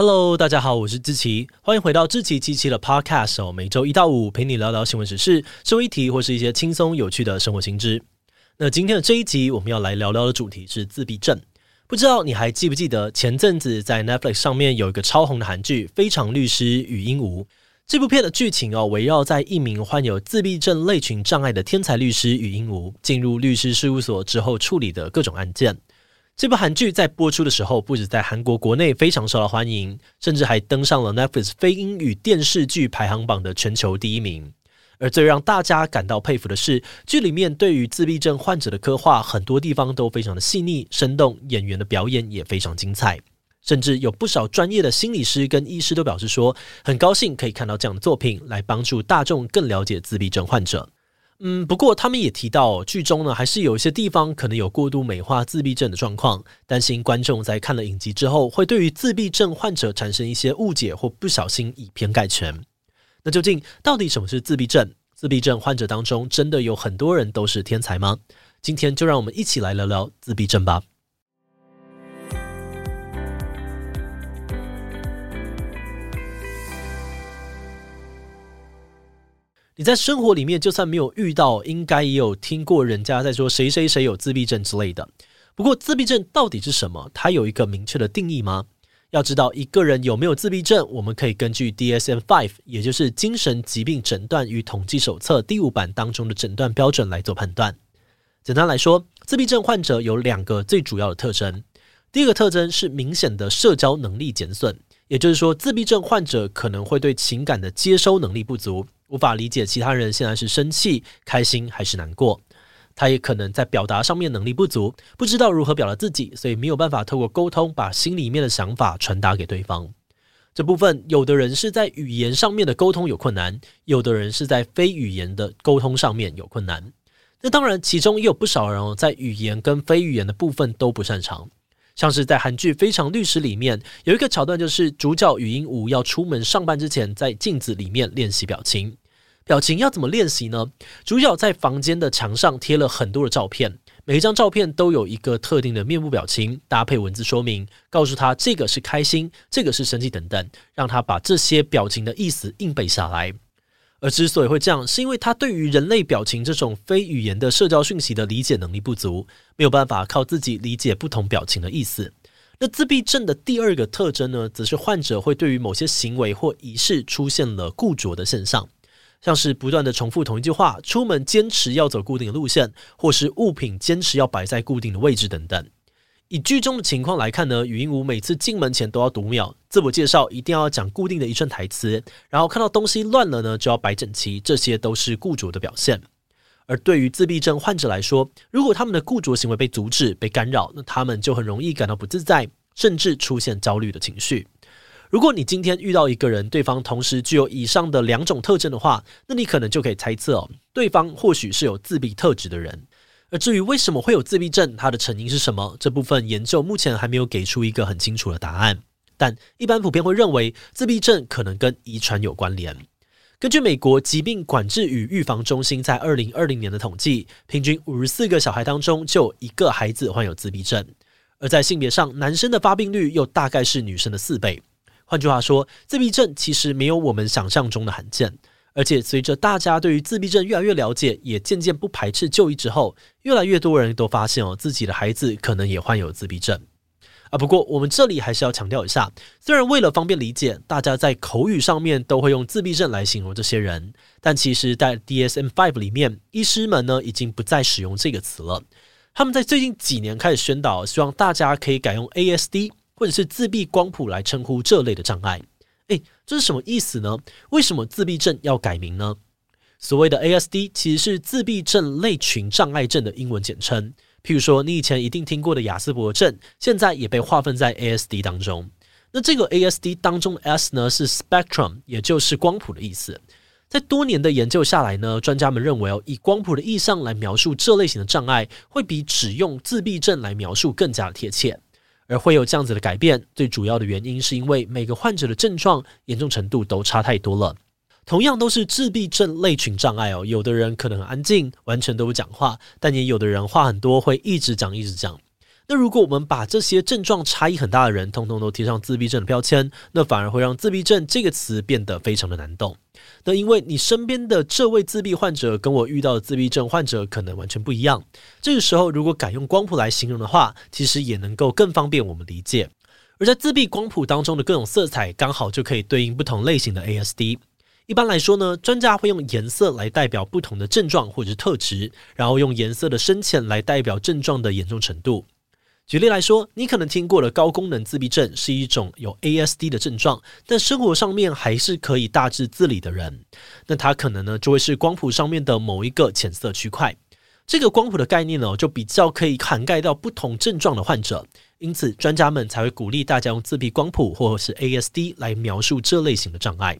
Hello，大家好，我是志奇，欢迎回到志祺七七的 Podcast 哦。每周一到五陪你聊聊新闻时事、社会议题或是一些轻松有趣的生活新知。那今天的这一集我们要来聊聊的主题是自闭症。不知道你还记不记得前阵子在 Netflix 上面有一个超红的韩剧《非常律师禹英禑》。这部片的剧情哦，围绕在一名患有自闭症类群障碍的天才律师禹英禑进入律师事务所之后处理的各种案件。这部韩剧在播出的时候，不止在韩国国内非常受到欢迎，甚至还登上了 Netflix 非英语电视剧排行榜的全球第一名。而最让大家感到佩服的是，剧里面对于自闭症患者的刻画，很多地方都非常的细腻生动，演员的表演也非常精彩。甚至有不少专业的心理师跟医师都表示说，很高兴可以看到这样的作品，来帮助大众更了解自闭症患者。嗯，不过他们也提到，剧中呢还是有一些地方可能有过度美化自闭症的状况，担心观众在看了影集之后，会对于自闭症患者产生一些误解或不小心以偏概全。那究竟到底什么是自闭症？自闭症患者当中真的有很多人都是天才吗？今天就让我们一起来聊聊自闭症吧。你在生活里面就算没有遇到，应该也有听过人家在说谁谁谁有自闭症之类的。不过，自闭症到底是什么？它有一个明确的定义吗？要知道一个人有没有自闭症，我们可以根据 DSM-5，也就是精神疾病诊断与统计手册第五版当中的诊断标准来做判断。简单来说，自闭症患者有两个最主要的特征。第一个特征是明显的社交能力减损，也就是说，自闭症患者可能会对情感的接收能力不足。无法理解其他人现在是生气、开心还是难过，他也可能在表达上面能力不足，不知道如何表达自己，所以没有办法透过沟通把心里面的想法传达给对方。这部分有的人是在语言上面的沟通有困难，有的人是在非语言的沟通上面有困难。那当然，其中也有不少人哦，在语言跟非语言的部分都不擅长。像是在韩剧《非常律师》里面，有一个桥段，就是主角禹英禑要出门上班之前，在镜子里面练习表情。表情要怎么练习呢？主角在房间的墙上贴了很多的照片，每一张照片都有一个特定的面部表情，搭配文字说明，告诉他这个是开心，这个是生气等等，让他把这些表情的意思硬背下来。而之所以会这样，是因为他对于人类表情这种非语言的社交讯息的理解能力不足，没有办法靠自己理解不同表情的意思。那自闭症的第二个特征呢，则是患者会对于某些行为或仪式出现了固着的现象。像是不断的重复同一句话，出门坚持要走固定的路线，或是物品坚持要摆在固定的位置等等。以剧中的情况来看呢，禹英禑每次进门前都要读秒，自我介绍一定要讲固定的一串台词，然后看到东西乱了呢，就要摆整齐，这些都是固着的表现。而对于自闭症患者来说，如果他们的固着行为被阻止、被干扰，那他们就很容易感到不自在，甚至出现焦虑的情绪。如果你今天遇到一个人，对方同时具有以上的两种特征的话，那你可能就可以猜测哦，对方或许是有自闭特质的人。而至于为什么会有自闭症，它的成因是什么，这部分研究目前还没有给出一个很清楚的答案。但一般普遍会认为，自闭症可能跟遗传有关联。根据美国疾病管制与预防中心在二零二零年的统计，平均五十四个小孩当中就有一个孩子患有自闭症，而在性别上，男生的发病率又大概是女生的四倍。换句话说，自闭症其实没有我们想象中的罕见，而且随着大家对于自闭症越来越了解，也渐渐不排斥就医之后，越来越多人都发现哦，自己的孩子可能也患有自闭症啊。不过，我们这里还是要强调一下，虽然为了方便理解，大家在口语上面都会用自闭症来形容这些人，但其实，在 DSM-5 里面，医师们呢已经不再使用这个词了。他们在最近几年开始宣导，希望大家可以改用 ASD。或者是自闭光谱来称呼这类的障碍，诶，这是什么意思呢？为什么自闭症要改名呢？所谓的 ASD 其实是自闭症类群障碍症的英文简称。譬如说，你以前一定听过的亚斯伯症，现在也被划分在 ASD 当中。那这个 ASD 当中的 S 呢，是 spectrum，也就是光谱的意思。在多年的研究下来呢，专家们认为哦，以光谱的意象来描述这类型的障碍，会比只用自闭症来描述更加的贴切。而会有这样子的改变，最主要的原因是因为每个患者的症状严重程度都差太多了。同样都是自闭症类群障碍哦，有的人可能很安静，完全都不讲话，但也有的人话很多，会一直讲一直讲。那如果我们把这些症状差异很大的人，通通都贴上自闭症的标签，那反而会让自闭症这个词变得非常的难懂。那因为你身边的这位自闭患者跟我遇到的自闭症患者可能完全不一样，这个时候如果改用光谱来形容的话，其实也能够更方便我们理解。而在自闭光谱当中的各种色彩，刚好就可以对应不同类型的 ASD。一般来说呢，专家会用颜色来代表不同的症状或者是特质，然后用颜色的深浅来代表症状的严重程度。举例来说，你可能听过了高功能自闭症是一种有 ASD 的症状，但生活上面还是可以大致自理的人，那他可能呢就会是光谱上面的某一个浅色区块。这个光谱的概念呢，就比较可以涵盖到不同症状的患者，因此专家们才会鼓励大家用自闭光谱或者是 ASD 来描述这类型的障碍。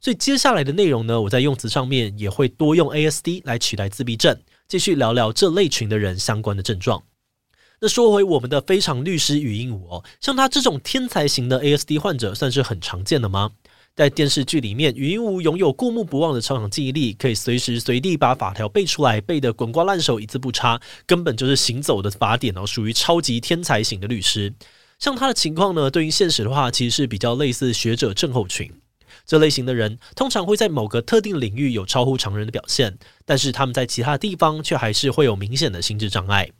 所以接下来的内容呢，我在用词上面也会多用 ASD 来取代自闭症，继续聊聊这类群的人相关的症状。那说回我们的非常律师禹英禑哦，像他这种天才型的 ASD 患者，算是很常见的吗？在电视剧里面，禹英禑拥有过目不忘的超强记忆力，可以随时随地把法条背出来，背得滚瓜烂熟，一字不差，根本就是行走的法典哦，属于超级天才型的律师。像他的情况呢，对应现实的话，其实是比较类似学者症候群。这类型的人通常会在某个特定领域有超乎常人的表现，但是他们在其他地方却还是会有明显的心智障碍。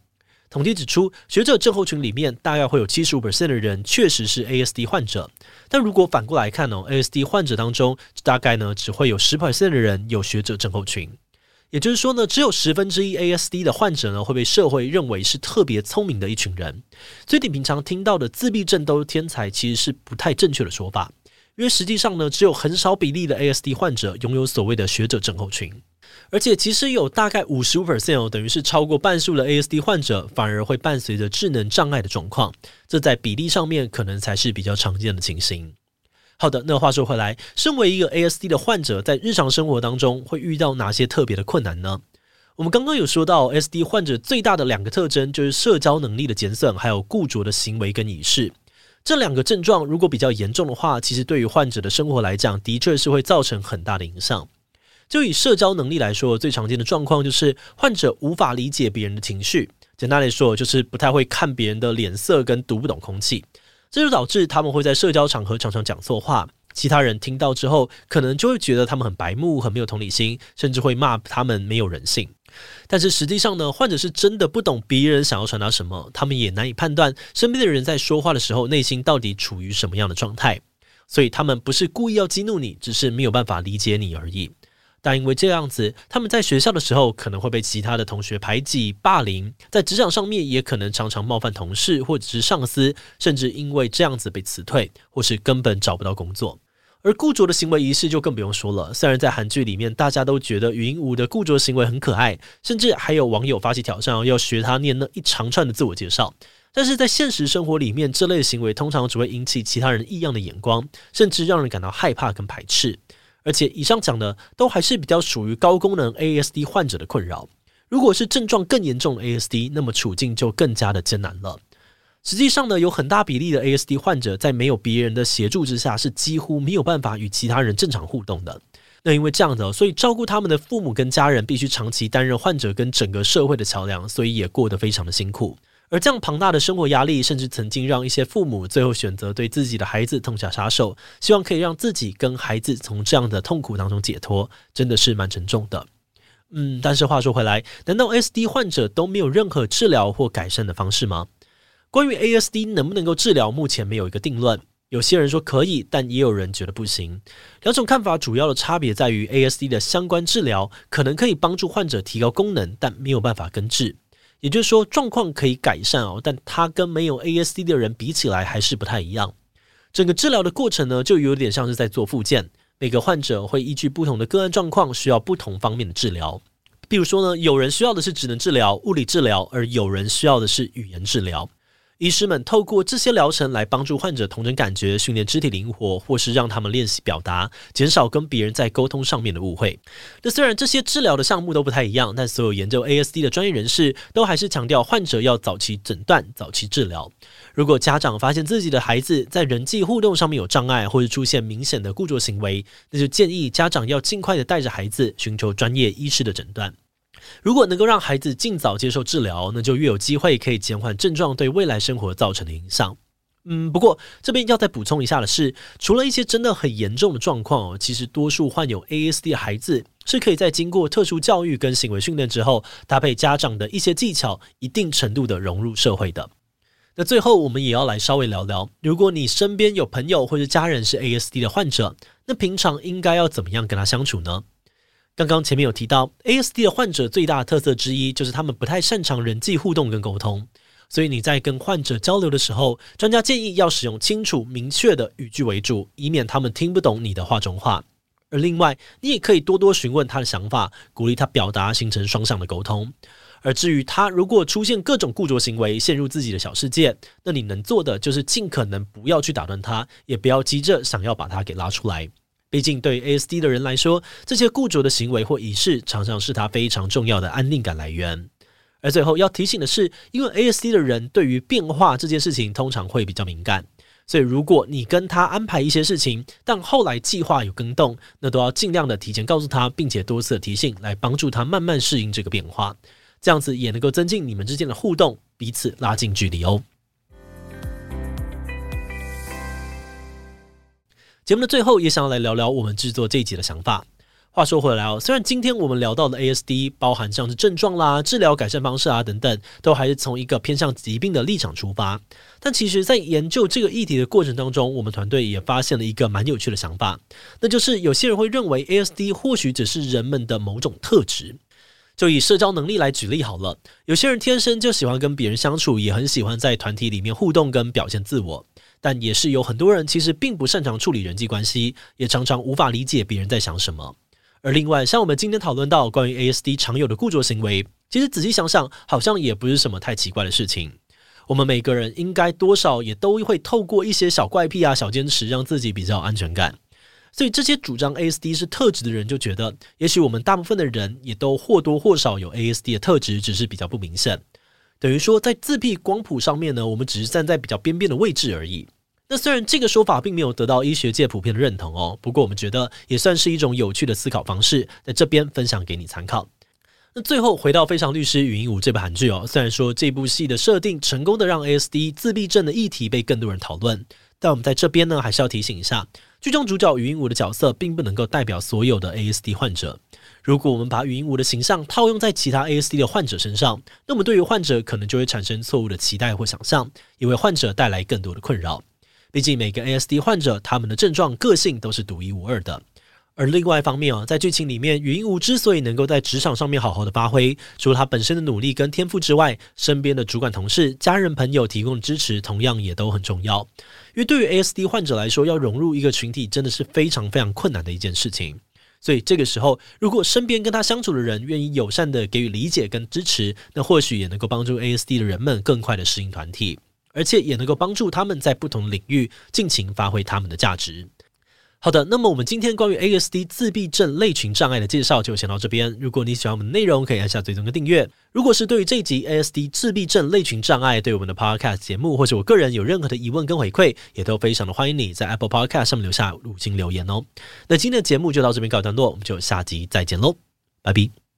统计指出，学者症候群里面大概会有七十五 percent 的人确实是 ASD 患者，但如果反过来看哦，ASD 患者当中大概呢只会有十 percent 的人有学者症候群，也就是说呢，只有十分之一 ASD 的患者呢会被社会认为是特别聪明的一群人，所以你平常听到的自闭症都是天才，其实是不太正确的说法，因为实际上呢，只有很少比例的 ASD 患者拥有所谓的学者症候群。而且其实有大概五十五 percent，等于是超过半数的 ASD 患者反而会伴随着智能障碍的状况，这在比例上面可能才是比较常见的情形。好的，那话说回来，身为一个 ASD 的患者，在日常生活当中会遇到哪些特别的困难呢？我们刚刚有说到，ASD 患者最大的两个特征就是社交能力的减损，还有固着的行为跟仪式。这两个症状如果比较严重的话，其实对于患者的生活来讲，的确是会造成很大的影响。就以社交能力来说，最常见的状况就是患者无法理解别人的情绪。简单来说，就是不太会看别人的脸色，跟读不懂空气。这就导致他们会在社交场合常常讲错话，其他人听到之后，可能就会觉得他们很白目，很没有同理心，甚至会骂他们没有人性。但是实际上呢，患者是真的不懂别人想要传达什么，他们也难以判断身边的人在说话的时候内心到底处于什么样的状态。所以他们不是故意要激怒你，只是没有办法理解你而已。但因为这样子，他们在学校的时候可能会被其他的同学排挤、霸凌，在职场上面也可能常常冒犯同事或者是上司，甚至因为这样子被辞退，或是根本找不到工作。而固着的行为仪式就更不用说了。虽然在韩剧里面大家都觉得禹英禑的固着行为很可爱，甚至还有网友发起挑战要学他念那一长串的自我介绍，但是在现实生活里面，这类行为通常只会引起其他人异样的眼光，甚至让人感到害怕跟排斥。而且以上讲的都还是比较属于高功能 ASD 患者的困扰。如果是症状更严重的 ASD，那么处境就更加的艰难了。实际上呢，有很大比例的 ASD 患者在没有别人的协助之下，是几乎没有办法与其他人正常互动的。那因为这样的，所以照顾他们的父母跟家人必须长期担任患者跟整个社会的桥梁，所以也过得非常的辛苦。而这样庞大的生活压力，甚至曾经让一些父母最后选择对自己的孩子痛下杀手，希望可以让自己跟孩子从这样的痛苦当中解脱，真的是蛮沉重的。嗯，但是话说回来，难道 SD 患者都没有任何治疗或改善的方式吗？关于 ASD 能不能够治疗，目前没有一个定论。有些人说可以，但也有人觉得不行。两种看法主要的差别在于，ASD 的相关治疗可能可以帮助患者提高功能，但没有办法根治。也就是说，状况可以改善哦，但它跟没有 ASD 的人比起来还是不太一样。整个治疗的过程呢，就有点像是在做复健。每个患者会依据不同的个案状况，需要不同方面的治疗。比如说呢，有人需要的是职能治疗、物理治疗，而有人需要的是语言治疗。医师们透过这些疗程来帮助患者统整感觉、训练肢体灵活，或是让他们练习表达，减少跟别人在沟通上面的误会。那虽然这些治疗的项目都不太一样，但所有研究 ASD 的专业人士都还是强调患者要早期诊断、早期治疗。如果家长发现自己的孩子在人际互动上面有障碍，或是出现明显的固着行为，那就建议家长要尽快的带着孩子寻求专业医师的诊断。如果能够让孩子尽早接受治疗，那就越有机会可以减缓症状对未来生活造成的影响。嗯，不过这边要再补充一下的是，除了一些真的很严重的状况哦，其实多数患有 ASD 的孩子是可以在经过特殊教育跟行为训练之后，搭配家长的一些技巧，一定程度的融入社会的。那最后，我们也要来稍微聊聊，如果你身边有朋友或者家人是 ASD 的患者，那平常应该要怎么样跟他相处呢？刚刚前面有提到，ASD 的患者最大的特色之一就是他们不太擅长人际互动跟沟通。所以你在跟患者交流的时候，专家建议要使用清楚明确的语句为主，以免他们听不懂你的话中话。而另外，你也可以多多询问他的想法，鼓励他表达，形成双向的沟通。而至于他如果出现各种固着行为，陷入自己的小世界，那你能做的就是尽可能不要去打断他，也不要急着想要把他给拉出来。毕竟对 ASD 的人来说，这些固着的行为或仪式，常常是他非常重要的安定感来源。而最后要提醒的是，因为 ASD 的人对于变化这件事情通常会比较敏感，所以如果你跟他安排一些事情，但后来计划有更动，那都要尽量的提前告诉他，并且多次提醒，来帮助他慢慢适应这个变化，这样子也能够增进你们之间的互动，彼此拉近距离哦。节目的最后，也想要来聊聊我们制作这一集的想法。话说回来哦，虽然今天我们聊到的 ASD 包含像是症状啦、治疗改善方式啊等等，都还是从一个偏向疾病的立场出发，但其实，在研究这个议题的过程当中，我们团队也发现了一个蛮有趣的想法，那就是有些人会认为 ASD 或许只是人们的某种特质。就以社交能力来举例好了，有些人天生就喜欢跟别人相处，也很喜欢在团体里面互动跟表现自我，但也是有很多人其实并不擅长处理人际关系，也常常无法理解别人在想什么。而另外，像我们今天讨论到关于 ASD 常有的固着行为，其实仔细想想，好像也不是什么太奇怪的事情。我们每个人应该多少也都会透过一些小怪癖啊、小坚持，让自己比较有安全感。所以，这些主张 ASD 是特质的人就觉得，也许我们大部分的人也都或多或少有 ASD 的特质，只是比较不明显。等于说，在自闭光谱上面呢，我们只是站在比较边边的位置而已。那虽然这个说法并没有得到医学界普遍的认同哦，不过我们觉得也算是一种有趣的思考方式，在这边分享给你参考。那最后回到《非常律师禹英禑》这部韩剧哦，虽然说这部戏的设定成功的让 ASD 自闭症的议题被更多人讨论，但我们在这边呢还是要提醒一下，剧中主角禹英禑的角色并不能够代表所有的 ASD 患者。如果我们把语音无的形象套用在其他 ASD 的患者身上，那么对于患者可能就会产生错误的期待或想象，也为患者带来更多的困扰。毕竟每个 ASD 患者，他们的症状、个性都是独一无二的。而另外一方面啊，在剧情里面，语音无之所以能够在职场上面好好的发挥，除了他本身的努力跟天赋之外，身边的主管、同事、家人、朋友提供的支持，同样也都很重要。因为对于 ASD 患者来说，要融入一个群体，真的是非常非常困难的一件事情。所以这个时候，如果身边跟他相处的人愿意友善的给予理解跟支持，那或许也能够帮助 ASD 的人们更快的适应团体。而且也能够帮助他们在不同领域尽情发挥他们的价值。好的，那么我们今天关于 ASD 自闭症类群障碍的介绍就先到这边。如果你喜欢我们的内容，可以按下最终的订阅。如果是对于这一集 ASD 自闭症类群障碍对我们的 Podcast 节目或者我个人有任何的疑问跟回馈，也都非常的欢迎你在 Apple Podcast 上面留下五星留言哦。那今天的节目就到这边告一段落，我们就下集再见喽，拜拜。